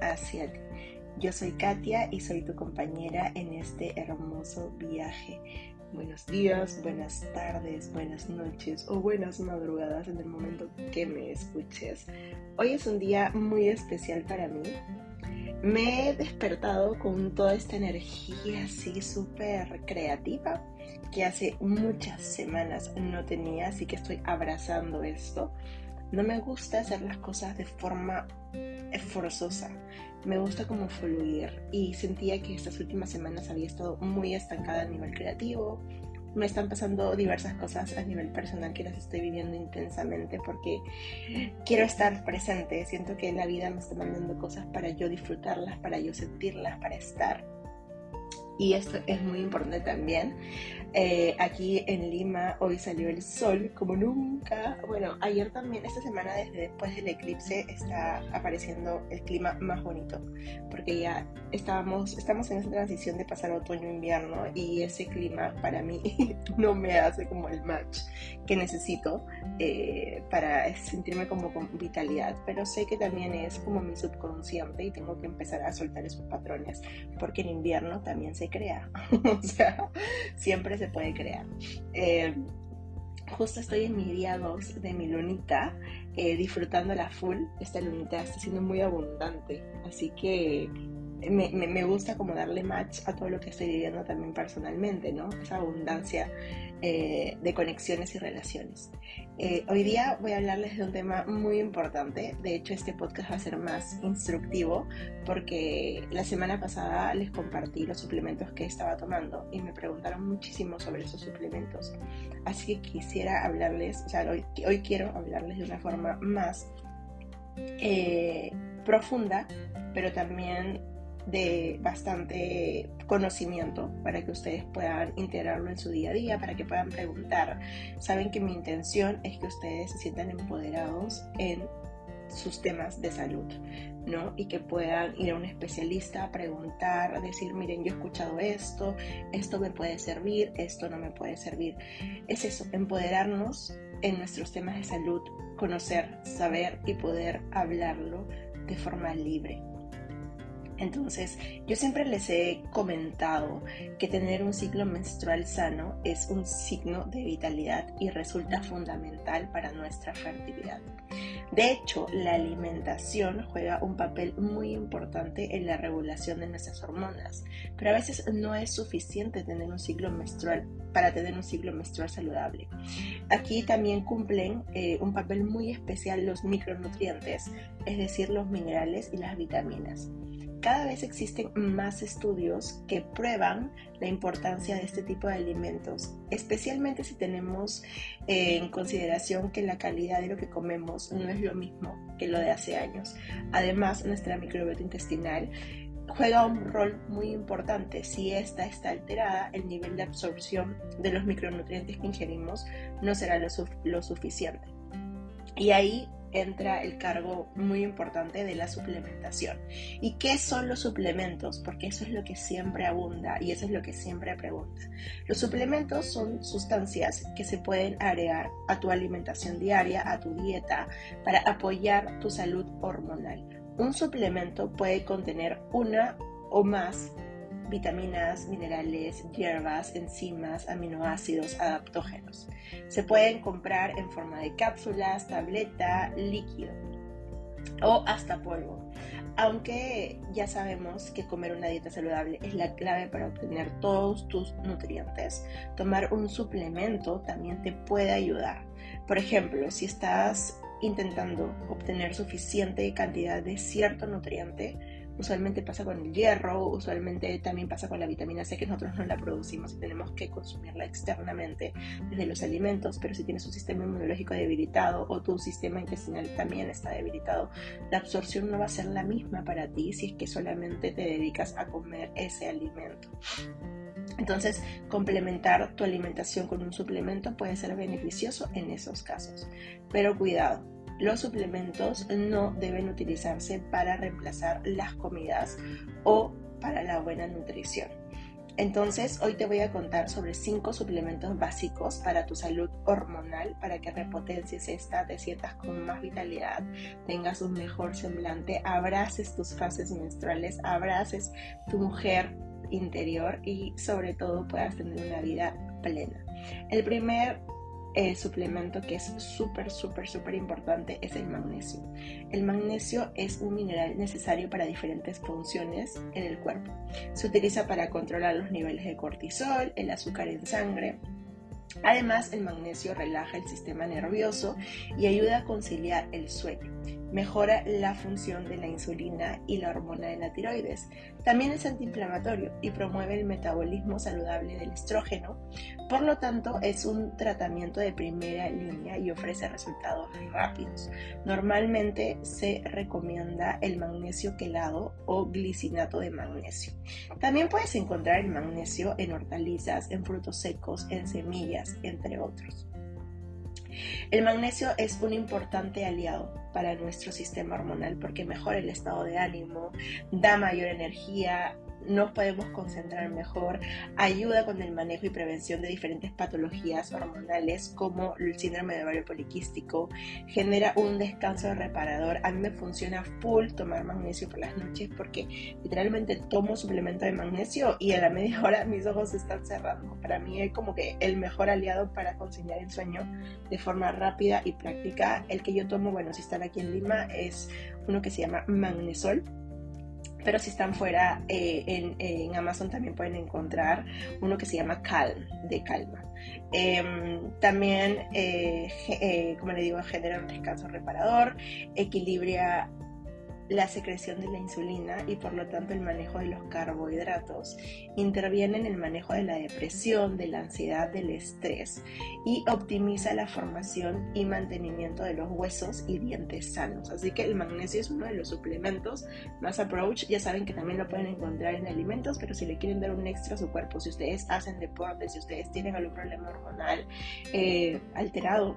hacia ti. Yo soy Katia y soy tu compañera en este hermoso viaje. Buenos días, buenas tardes, buenas noches o buenas madrugadas en el momento que me escuches. Hoy es un día muy especial para mí. Me he despertado con toda esta energía así súper creativa que hace muchas semanas no tenía, así que estoy abrazando esto. No me gusta hacer las cosas de forma forzosa. Me gusta como fluir y sentía que estas últimas semanas había estado muy estancada a nivel creativo. Me están pasando diversas cosas a nivel personal que las estoy viviendo intensamente porque quiero estar presente. Siento que la vida me está mandando cosas para yo disfrutarlas, para yo sentirlas, para estar y esto es muy importante también. Eh, aquí en Lima hoy salió el sol como nunca. Bueno, ayer también, esta semana desde después del eclipse está apareciendo el clima más bonito, porque ya estábamos, estamos en esa transición de pasar otoño-invierno y ese clima para mí no me hace como el match que necesito eh, para sentirme como con vitalidad, pero sé que también es como mi subconsciente y tengo que empezar a soltar esos patrones, porque en invierno también se crea, o sea, siempre se puede crear. Eh, justo estoy en mi día 2 de mi lunita, eh, disfrutando la full. Esta lunita está siendo muy abundante, así que me, gusta como darle match a todo lo que estoy viviendo también personalmente, ¿no? Esa abundancia eh, de conexiones y relaciones. Eh, hoy día voy a hablarles de un tema muy importante. De hecho, este podcast va a ser más instructivo porque la semana pasada les compartí los suplementos que estaba tomando y me preguntaron muchísimo sobre esos suplementos. Así que quisiera hablarles, o sea, hoy, hoy quiero hablarles de una forma más eh, profunda, pero también de bastante conocimiento para que ustedes puedan integrarlo en su día a día, para que puedan preguntar. Saben que mi intención es que ustedes se sientan empoderados en sus temas de salud, ¿no? Y que puedan ir a un especialista a preguntar, decir, miren, yo he escuchado esto, esto me puede servir, esto no me puede servir. Es eso, empoderarnos en nuestros temas de salud, conocer, saber y poder hablarlo de forma libre. Entonces, yo siempre les he comentado que tener un ciclo menstrual sano es un signo de vitalidad y resulta fundamental para nuestra fertilidad. De hecho, la alimentación juega un papel muy importante en la regulación de nuestras hormonas, pero a veces no es suficiente tener un ciclo menstrual para tener un ciclo menstrual saludable. Aquí también cumplen eh, un papel muy especial los micronutrientes, es decir, los minerales y las vitaminas cada vez existen más estudios que prueban la importancia de este tipo de alimentos, especialmente si tenemos en consideración que la calidad de lo que comemos no es lo mismo que lo de hace años. Además, nuestra microbiota intestinal juega un rol muy importante. Si esta está alterada, el nivel de absorción de los micronutrientes que ingerimos no será lo suficiente. Y ahí entra el cargo muy importante de la suplementación. ¿Y qué son los suplementos? Porque eso es lo que siempre abunda y eso es lo que siempre pregunta. Los suplementos son sustancias que se pueden agregar a tu alimentación diaria, a tu dieta, para apoyar tu salud hormonal. Un suplemento puede contener una o más vitaminas, minerales, hierbas, enzimas, aminoácidos, adaptógenos. Se pueden comprar en forma de cápsulas, tableta, líquido o hasta polvo. Aunque ya sabemos que comer una dieta saludable es la clave para obtener todos tus nutrientes, tomar un suplemento también te puede ayudar. Por ejemplo, si estás intentando obtener suficiente cantidad de cierto nutriente, usualmente pasa con el hierro, usualmente también pasa con la vitamina C que nosotros no la producimos y tenemos que consumirla externamente desde los alimentos, pero si tienes un sistema inmunológico debilitado o tu sistema intestinal también está debilitado, la absorción no va a ser la misma para ti si es que solamente te dedicas a comer ese alimento. Entonces, complementar tu alimentación con un suplemento puede ser beneficioso en esos casos. Pero cuidado, los suplementos no deben utilizarse para reemplazar las comidas o para la buena nutrición. Entonces, hoy te voy a contar sobre cinco suplementos básicos para tu salud hormonal, para que repotencies esta, te sientas con más vitalidad, tengas un mejor semblante, abraces tus fases menstruales, abraces tu mujer interior y sobre todo puedas tener una vida plena. El primer el suplemento que es súper, súper, súper importante es el magnesio. El magnesio es un mineral necesario para diferentes funciones en el cuerpo. Se utiliza para controlar los niveles de cortisol, el azúcar en sangre, Además, el magnesio relaja el sistema nervioso y ayuda a conciliar el sueño mejora la función de la insulina y la hormona de la tiroides. También es antiinflamatorio y promueve el metabolismo saludable del estrógeno. Por lo tanto, es un tratamiento de primera línea y ofrece resultados rápidos. Normalmente se recomienda el magnesio quelado o glicinato de magnesio. También puedes encontrar el magnesio en hortalizas, en frutos secos, en semillas, entre otros. El magnesio es un importante aliado para nuestro sistema hormonal porque mejora el estado de ánimo, da mayor energía, nos podemos concentrar mejor, ayuda con el manejo y prevención de diferentes patologías hormonales como el síndrome de ovario poliquístico, genera un descanso reparador. A mí me funciona full tomar magnesio por las noches porque literalmente tomo suplemento de magnesio y a la media hora mis ojos están cerrando. Para mí es como que el mejor aliado para conciliar el sueño de forma rápida y práctica. El que yo tomo, bueno, si están aquí en Lima, es uno que se llama Magnesol pero si están fuera eh, en, Amazon también pueden encontrar uno que se llama Calm, de calma. Em, también, eh, eh, como le digo, genera un descanso reparador, equilibra la secreción de la insulina y por lo tanto el manejo de los carbohidratos interviene en el manejo de la depresión, de la ansiedad, del estrés y optimiza la formación y mantenimiento de los huesos y dientes sanos. Así que el magnesio es uno de los suplementos más approach. Ya saben que también lo pueden encontrar en alimentos, pero si le quieren dar un extra a su cuerpo, si ustedes hacen deporte, si ustedes tienen algún problema hormonal eh, alterado,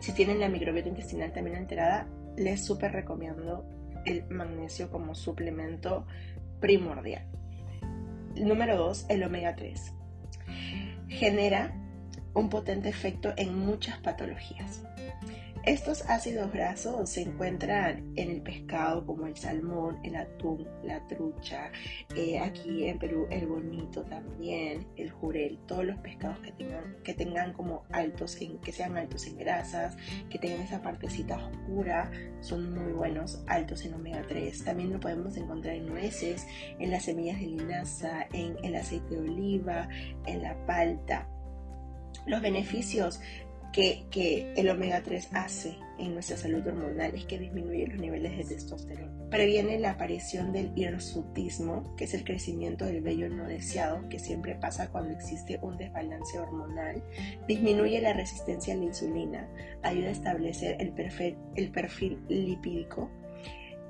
si tienen la microbiota intestinal también alterada, les súper recomiendo el magnesio como suplemento primordial. Número 2, el omega 3. Genera un potente efecto en muchas patologías. Estos ácidos grasos se encuentran en el pescado como el salmón, el atún, la trucha, eh, aquí en Perú el bonito también, el jurel, todos los pescados que tengan, que tengan como altos en, que sean altos en grasas, que tengan esa partecita oscura, son muy buenos, altos en omega 3. También lo podemos encontrar en nueces, en las semillas de linaza, en el aceite de oliva, en la palta. Los beneficios que, el omega 3 hace en nuestra salud hormonal es que disminuye los niveles de testosterona. Previene la aparición del hirsutismo, que es el crecimiento del vello no deseado, que siempre pasa cuando existe un desbalance hormonal. Disminuye la resistencia a la insulina, ayuda a establecer el perfil, el perfil lipídico,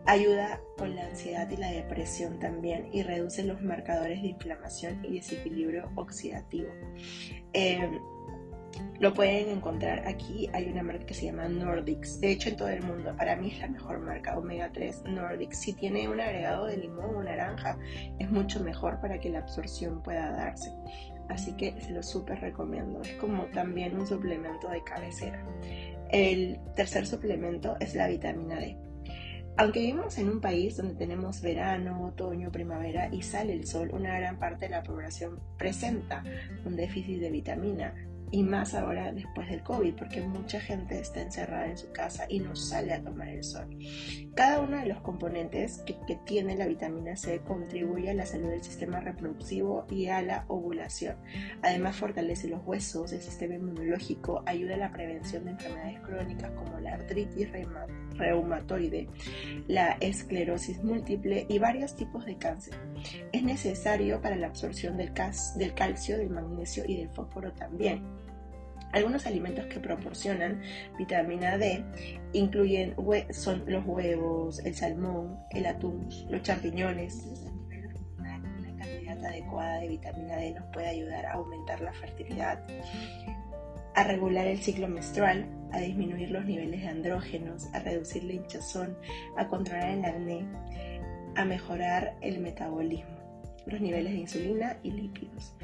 ayuda con la ansiedad y la depresión también y reduce los marcadores de inflamación y desequilibrio oxidativo. Eh, lo pueden encontrar aquí. Hay una marca que se llama Nordics. De hecho, en todo el mundo, para mí es la mejor marca Omega 3 Nordics. Si tiene un agregado de limón o naranja, es mucho mejor para que la absorción pueda darse. Así que se lo súper recomiendo. Es como también un suplemento de cabecera. El tercer suplemento es la vitamina D. Aunque vivimos en un país donde tenemos verano, otoño, primavera y sale el sol, una gran parte de la población presenta un déficit de vitamina y más ahora después del COVID, porque mucha gente está encerrada en su casa y no sale a tomar el sol. Cada uno de los componentes que, tiene la vitamina C contribuye a la salud del sistema reproductivo y a la ovulación. Además fortalece los huesos, el sistema inmunológico, ayuda a la prevención de enfermedades crónicas como la artritis reumatoide, la esclerosis múltiple y varios tipos de cáncer. Es necesario para la absorción del, calcio, del magnesio y del fósforo también. Algunos alimentos que proporcionan vitamina D incluyen son los huevos, el salmón, el atún, los champiñones. una cantidad adecuada de vitamina D nos puede ayudar a aumentar la fertilidad, a regular el ciclo menstrual, a disminuir los niveles de andrógenos, a reducir la hinchazón, a controlar el acné, a mejorar el metabolismo. Los niveles de insulina y lípidos.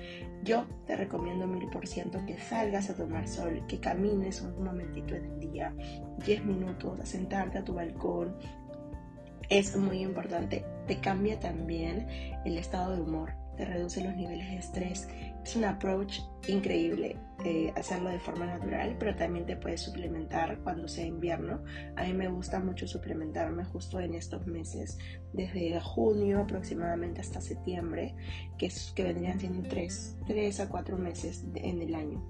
Yo te recomiendo mil por ciento que salgas a tomar sol, que camines un momentito en el día, 10 minutos, a sentarte a tu balcón. Es muy importante, te cambia también el estado de humor, te reduce los niveles de estrés. Es un approach increíble eh, hacerlo de forma natural, pero también te puedes suplementar cuando sea invierno. A mí me gusta mucho suplementarme justo en estos meses, desde junio aproximadamente hasta septiembre, que, es, que vendrían siendo 3, a 4 meses en el año.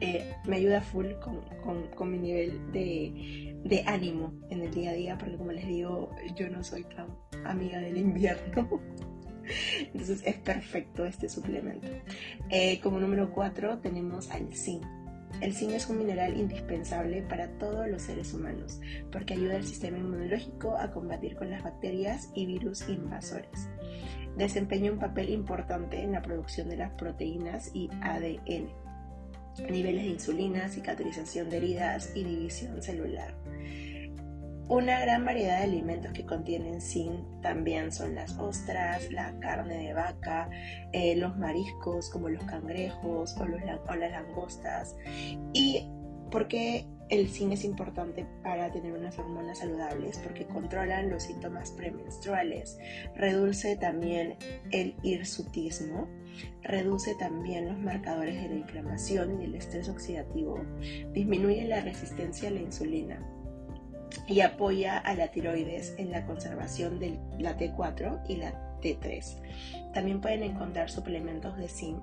Eh, me ayuda full con, con, con mi nivel de, de, ánimo en el día a día, porque como les digo, yo no soy tan amiga del invierno. Entonces es perfecto este suplemento. Eh, como número 4 tenemos al zinc. El zinc es un mineral indispensable para todos los seres humanos porque ayuda al sistema inmunológico a combatir con las bacterias y virus invasores. Desempeña un papel importante en la producción de las proteínas y ADN, niveles de insulina, cicatrización de heridas y división celular. Una gran variedad de alimentos que contienen zinc también son las ostras, la carne de vaca, eh, los mariscos como los cangrejos o, las langostas. ¿Y por qué el zinc es importante para tener unas hormonas saludables? Porque controlan los síntomas premenstruales, reduce también el hirsutismo, reduce también los marcadores de la inflamación y el estrés oxidativo, disminuye la resistencia a la insulina y apoya a la tiroides en la conservación de la T4 y la T3. También pueden encontrar suplementos de zinc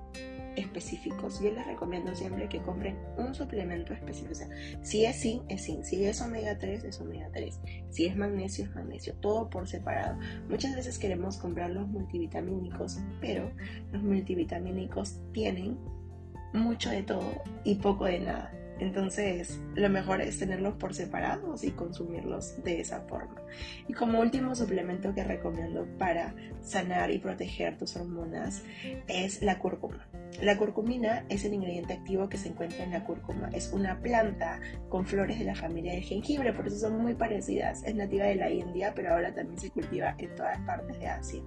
específicos. Yo les recomiendo siempre que compren un suplemento específico. O sea, si es zinc, es zinc. Si es omega 3, es omega 3. Si es magnesio, es magnesio. Todo por separado. Muchas veces queremos comprar los multivitamínicos, pero los multivitamínicos tienen mucho de todo y poco de nada. Entonces, lo mejor es tenerlos por separados y consumirlos de esa forma. Y como último suplemento que recomiendo para sanar y proteger tus hormonas es la cúrcuma. La curcumina es el ingrediente activo que se encuentra en la cúrcuma. Es una planta con flores de la familia del jengibre, por eso son muy parecidas. Es nativa de la India, pero ahora también se cultiva en todas partes de Asia.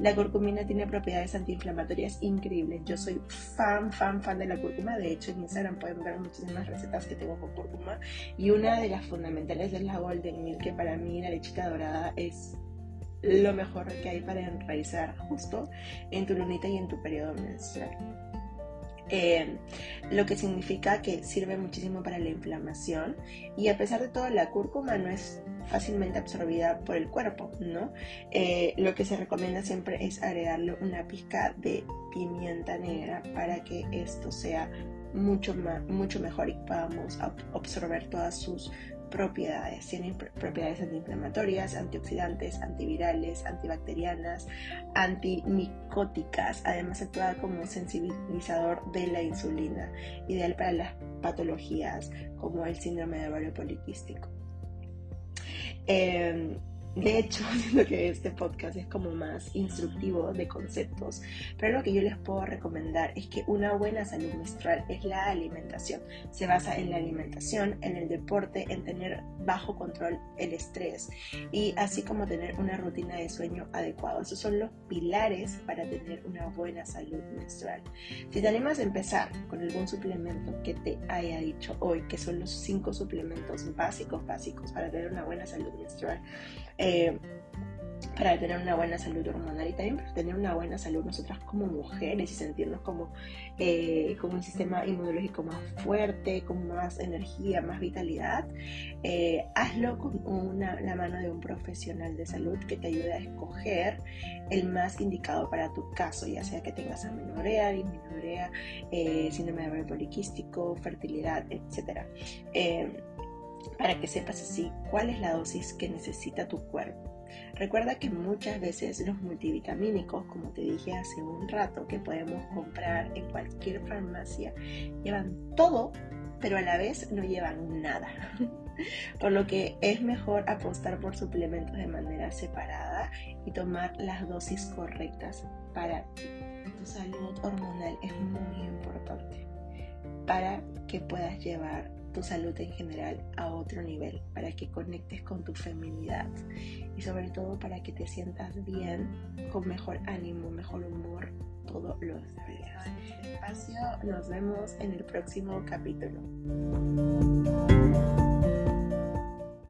La curcumina tiene propiedades antiinflamatorias increíbles. Yo soy fan, fan, fan de la cúrcuma. De hecho, en Instagram pueden ver muchísimas recetas que tengo con cúrcuma. Y una de las fundamentales es la Golden Milk, que para mí la lechita dorada es lo mejor que hay para enraizar justo en tu lunita y en tu periodo menstrual. Eh, lo que significa que sirve muchísimo para la inflamación y a pesar de todo la cúrcuma no es fácilmente absorbida por el cuerpo, ¿no? Eh, lo que se recomienda siempre es agregarle una pizca de pimienta negra para que esto sea mucho, más, mucho mejor y podamos absorber todas sus propiedades. Tienen propiedades antiinflamatorias, antioxidantes, antivirales, antibacterianas, antimicóticas. Además actúa como sensibilizador de la insulina, ideal para las patologías como el síndrome de ovario poliquístico. Em, de hecho, siento que este podcast es como más instructivo de conceptos, pero lo que yo les puedo recomendar es que una buena salud menstrual es la alimentación. Se basa en la alimentación, en el deporte, en tener bajo control el estrés y así como tener una rutina de sueño adecuada. Esos son los pilares para tener una buena salud menstrual. Si te animas a empezar con algún suplemento que te haya dicho hoy, que son los cinco suplementos básicos, básicos para tener una buena salud menstrual, para tener una buena salud hormonal y también para tener una buena salud nosotras como mujeres y sentirnos como, eh, como un sistema inmunológico más fuerte, con más energía, más vitalidad, eh, hazlo con una, la mano de un profesional de salud que te ayude a escoger el más indicado para tu caso, ya sea que tengas amenorrea, disminurea, eh, síndrome de ovario poliquístico, fertilidad, etc para que sepas así cuál es la dosis que necesita tu cuerpo. Recuerda que muchas veces los multivitamínicos, como te dije hace un rato, que podemos comprar en cualquier farmacia, llevan todo, pero a la vez no llevan nada. Por lo que es mejor apostar por suplementos de manera separada y tomar las dosis correctas para ti. Tu salud hormonal es muy importante para que puedas llevar tu salud en general a otro nivel, para que conectes con tu feminidad y sobre todo para que te sientas bien, con mejor ánimo, mejor humor todos los días. Nos vemos en el próximo capítulo.